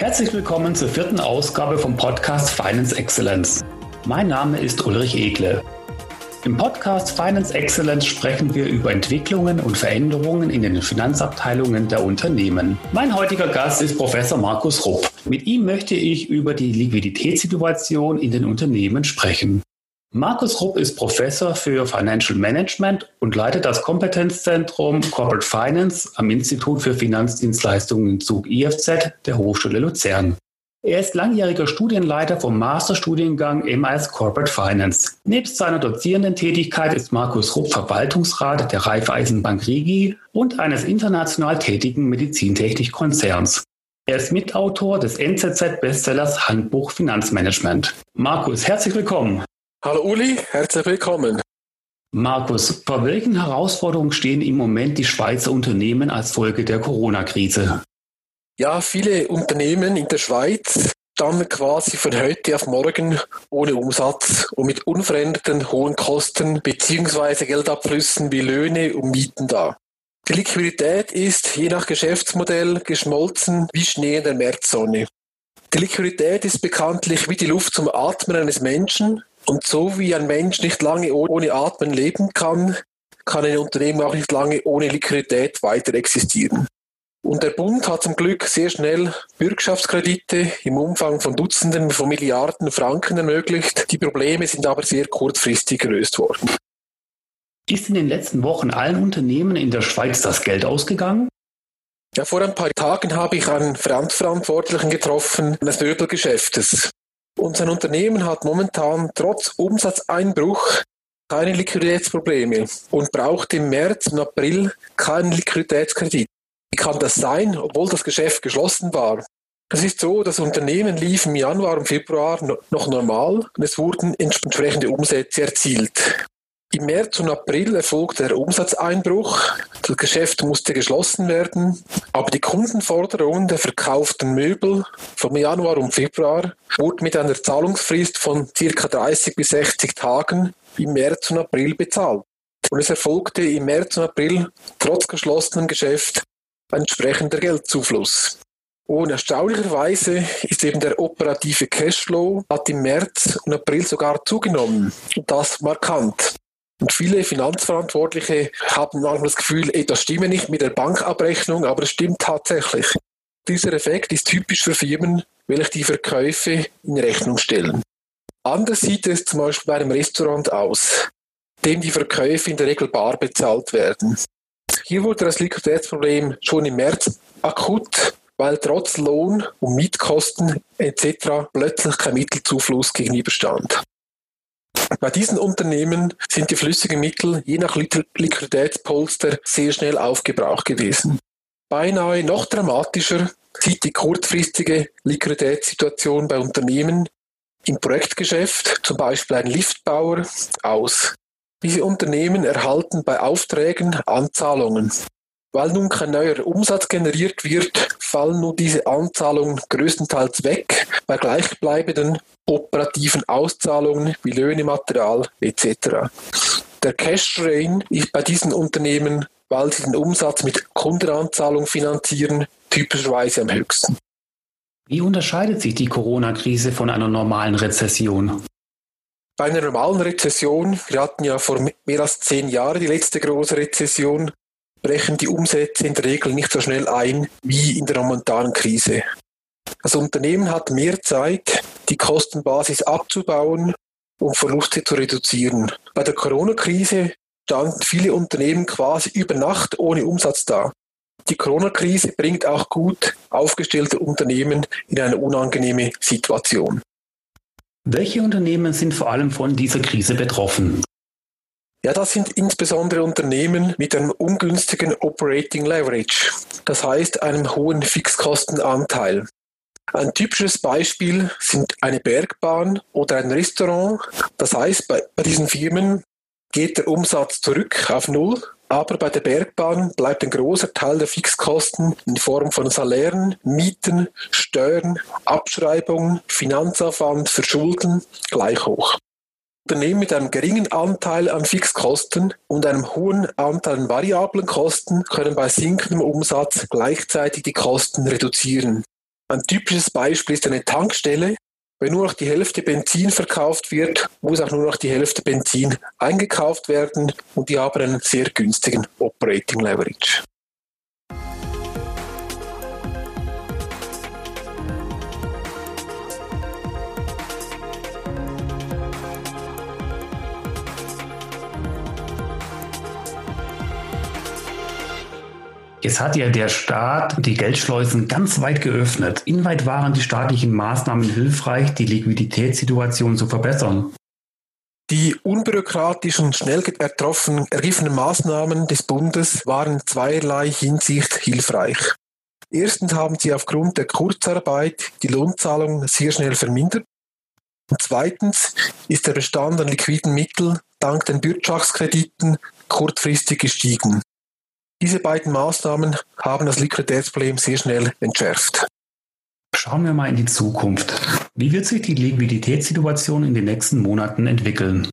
Herzlich willkommen zur vierten Ausgabe vom Podcast Finance Excellence. Mein Name ist Ulrich Egle. Im Podcast Finance Excellence sprechen wir über Entwicklungen und Veränderungen in den Finanzabteilungen der Unternehmen. Mein heutiger Gast ist Professor Markus Rupp. Mit ihm möchte ich über die Liquiditätssituation in den Unternehmen sprechen. Markus Rupp ist Professor für Financial Management und leitet das Kompetenzzentrum Corporate Finance am Institut für Finanzdienstleistungen Zug IFZ der Hochschule Luzern. Er ist langjähriger Studienleiter vom Masterstudiengang MAS Corporate Finance. Nebst seiner dozierenden Tätigkeit ist Markus Rupp Verwaltungsrat der Raiffeisenbank Rigi und eines international tätigen Medizintechnikkonzerns. Er ist Mitautor des NZZ-Bestsellers Handbuch Finanzmanagement. Markus, herzlich willkommen. Hallo Uli, herzlich willkommen. Markus, vor welchen Herausforderungen stehen im Moment die Schweizer Unternehmen als Folge der Corona-Krise? Ja, viele Unternehmen in der Schweiz standen quasi von heute auf morgen ohne Umsatz und mit unveränderten hohen Kosten bzw. Geldabflüssen wie Löhne und Mieten da. Die Liquidität ist je nach Geschäftsmodell geschmolzen wie Schnee in der Märzsonne. Die Liquidität ist bekanntlich wie die Luft zum Atmen eines Menschen und so wie ein Mensch nicht lange ohne Atmen leben kann, kann ein Unternehmen auch nicht lange ohne Liquidität weiter existieren. Und der Bund hat zum Glück sehr schnell Bürgschaftskredite im Umfang von Dutzenden von Milliarden Franken ermöglicht. Die Probleme sind aber sehr kurzfristig gelöst worden. Ist in den letzten Wochen allen Unternehmen in der Schweiz das Geld ausgegangen? Ja, vor ein paar Tagen habe ich einen Verantwortlichen getroffen eines Möbelgeschäftes. Unser Unternehmen hat momentan trotz Umsatzeinbruch keine Liquiditätsprobleme und braucht im März und April keinen Liquiditätskredit. Wie kann das sein, obwohl das Geschäft geschlossen war? Es ist so, das Unternehmen lief im Januar und Februar noch normal und es wurden entsprechende Umsätze erzielt. Im März und April erfolgte der Umsatzeinbruch. Das Geschäft musste geschlossen werden, aber die Kundenforderungen der verkauften Möbel vom Januar und Februar wurden mit einer Zahlungsfrist von ca. 30 bis 60 Tagen im März und April bezahlt. Und es erfolgte im März und April trotz geschlossenem Geschäft ein entsprechender Geldzufluss. Und erstaunlicherweise ist eben der operative Cashflow hat im März und April sogar zugenommen. Und das markant. Und viele Finanzverantwortliche haben manchmal das Gefühl, ey, das stimme nicht mit der Bankabrechnung, aber es stimmt tatsächlich. Dieser Effekt ist typisch für Firmen, welche die Verkäufe in Rechnung stellen. Anders sieht es zum Beispiel bei einem Restaurant aus, dem die Verkäufe in der Regel bar bezahlt werden. Hier wurde das Liquiditätsproblem schon im März akut, weil trotz Lohn- und Mietkosten etc. plötzlich kein Mittelzufluss gegenüberstand. Bei diesen Unternehmen sind die flüssigen Mittel je nach Liquiditätspolster sehr schnell aufgebraucht gewesen. Beinahe noch dramatischer sieht die kurzfristige Liquiditätssituation bei Unternehmen im Projektgeschäft, zum Beispiel ein Liftbauer, aus. Diese Unternehmen erhalten bei Aufträgen Anzahlungen. Weil nun kein neuer Umsatz generiert wird, fallen nun diese Anzahlungen größtenteils weg bei gleichbleibenden operativen Auszahlungen wie Löhne, Material etc. Der Cash Drain ist bei diesen Unternehmen, weil sie den Umsatz mit Kundenanzahlung finanzieren, typischerweise am höchsten. Wie unterscheidet sich die Corona-Krise von einer normalen Rezession? Bei einer normalen Rezession, wir hatten ja vor mehr als zehn Jahren die letzte große Rezession, brechen die Umsätze in der Regel nicht so schnell ein wie in der momentanen Krise. Das Unternehmen hat mehr Zeit, die Kostenbasis abzubauen und Verluste zu reduzieren. Bei der Corona-Krise standen viele Unternehmen quasi über Nacht ohne Umsatz da. Die Corona-Krise bringt auch gut aufgestellte Unternehmen in eine unangenehme Situation. Welche Unternehmen sind vor allem von dieser Krise betroffen? Ja, das sind insbesondere Unternehmen mit einem ungünstigen Operating Leverage, das heißt einem hohen Fixkostenanteil. Ein typisches Beispiel sind eine Bergbahn oder ein Restaurant. Das heißt, bei, bei diesen Firmen geht der Umsatz zurück auf Null, aber bei der Bergbahn bleibt ein großer Teil der Fixkosten in Form von Salären, Mieten, Steuern, Abschreibungen, Finanzaufwand, Verschulden gleich hoch. Unternehmen mit einem geringen Anteil an Fixkosten und einem hohen Anteil an variablen Kosten können bei sinkendem Umsatz gleichzeitig die Kosten reduzieren. Ein typisches Beispiel ist eine Tankstelle. Wenn nur noch die Hälfte Benzin verkauft wird, muss auch nur noch die Hälfte Benzin eingekauft werden und die haben einen sehr günstigen Operating Leverage. Jetzt hat ja der Staat die Geldschleusen ganz weit geöffnet. Inwieweit waren die staatlichen Maßnahmen hilfreich, die Liquiditätssituation zu verbessern? Die unbürokratischen und schnell ergriffenen Maßnahmen des Bundes waren zweierlei Hinsicht hilfreich. Erstens haben sie aufgrund der Kurzarbeit die Lohnzahlungen sehr schnell vermindert. Und zweitens ist der Bestand an liquiden Mitteln dank den Bürgschaftskrediten kurzfristig gestiegen. Diese beiden Maßnahmen haben das Liquiditätsproblem sehr schnell entschärft. Schauen wir mal in die Zukunft. Wie wird sich die Liquiditätssituation in den nächsten Monaten entwickeln?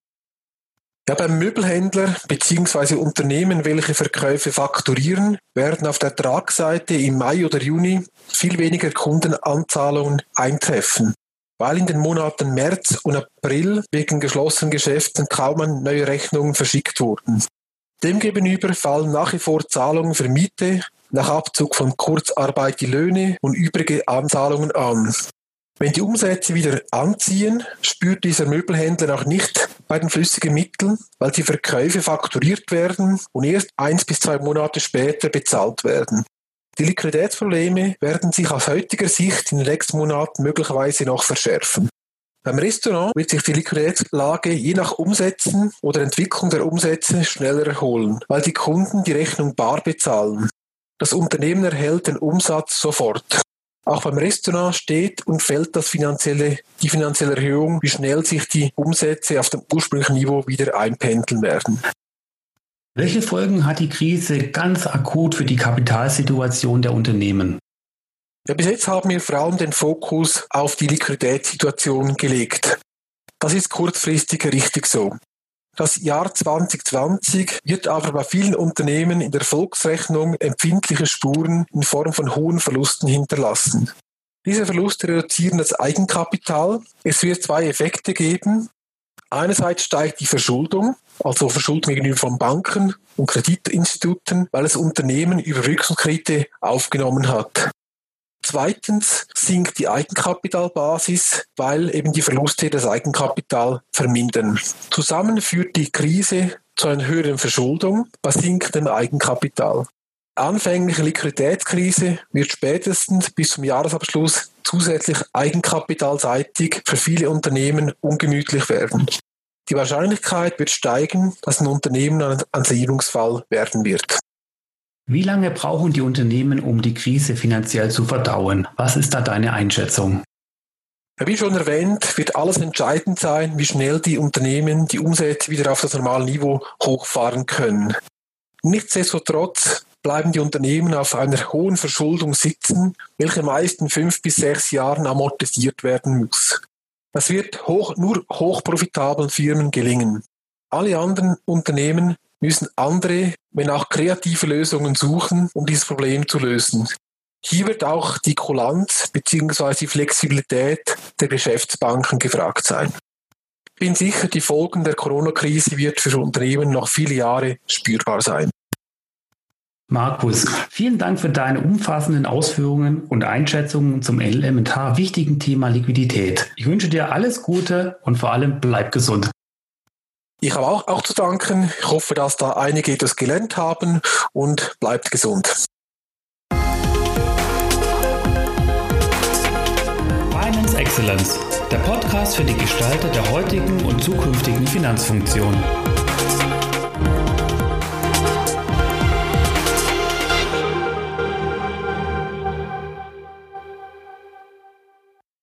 Ja, beim Möbelhändler bzw. Unternehmen, welche Verkäufe fakturieren, werden auf der Tragseite im Mai oder Juni viel weniger Kundenanzahlungen eintreffen, weil in den Monaten März und April wegen geschlossenen Geschäften kaum neue Rechnungen verschickt wurden. Demgegenüber fallen nach wie vor Zahlungen für Miete, nach Abzug von Kurzarbeit die Löhne und übrige Anzahlungen an. Wenn die Umsätze wieder anziehen, spürt dieser Möbelhändler auch nicht bei den flüssigen Mitteln, weil die Verkäufe fakturiert werden und erst eins bis zwei Monate später bezahlt werden. Die Liquiditätsprobleme werden sich aus heutiger Sicht in den nächsten Monaten möglicherweise noch verschärfen. Beim Restaurant wird sich die Liquiditätslage je nach Umsätzen oder Entwicklung der Umsätze schneller erholen, weil die Kunden die Rechnung bar bezahlen. Das Unternehmen erhält den Umsatz sofort. Auch beim Restaurant steht und fällt das finanzielle, die finanzielle Erhöhung, wie schnell sich die Umsätze auf dem ursprünglichen Niveau wieder einpendeln werden. Welche Folgen hat die Krise ganz akut für die Kapitalsituation der Unternehmen? Ja, bis jetzt haben wir vor allem den Fokus auf die Liquiditätssituation gelegt. Das ist kurzfristig richtig so. Das Jahr 2020 wird aber bei vielen Unternehmen in der Volksrechnung empfindliche Spuren in Form von hohen Verlusten hinterlassen. Diese Verluste reduzieren das Eigenkapital. Es wird zwei Effekte geben. Einerseits steigt die Verschuldung, also Verschuldung gegenüber von Banken und Kreditinstituten, weil das Unternehmen Überbrückungskredite aufgenommen hat. Zweitens sinkt die Eigenkapitalbasis, weil eben die Verluste das Eigenkapital vermindern. Zusammen führt die Krise zu einer höheren Verschuldung bei sinkendem Eigenkapital. Anfängliche Liquiditätskrise wird spätestens bis zum Jahresabschluss zusätzlich eigenkapitalseitig für viele Unternehmen ungemütlich werden. Die Wahrscheinlichkeit wird steigen, dass ein Unternehmen ein Sanierungsfall werden wird. Wie lange brauchen die Unternehmen, um die Krise finanziell zu verdauen? Was ist da deine Einschätzung? Wie schon erwähnt, wird alles entscheidend sein, wie schnell die Unternehmen die Umsätze wieder auf das normale Niveau hochfahren können. Nichtsdestotrotz bleiben die Unternehmen auf einer hohen Verschuldung sitzen, welche meist in fünf bis sechs Jahren amortisiert werden muss. Das wird hoch, nur hochprofitablen Firmen gelingen. Alle anderen Unternehmen müssen andere, wenn auch kreative Lösungen suchen, um dieses Problem zu lösen. Hier wird auch die Kulanz bzw. die Flexibilität der Geschäftsbanken gefragt sein. Ich bin sicher, die Folgen der Corona-Krise wird für Unternehmen noch viele Jahre spürbar sein. Markus, vielen Dank für deine umfassenden Ausführungen und Einschätzungen zum elementar wichtigen Thema Liquidität. Ich wünsche dir alles Gute und vor allem bleib gesund. Ich habe auch, auch zu danken. Ich hoffe, dass da einige etwas gelernt haben und bleibt gesund. Finance Excellence, der Podcast für die Gestalter der heutigen und zukünftigen Finanzfunktion.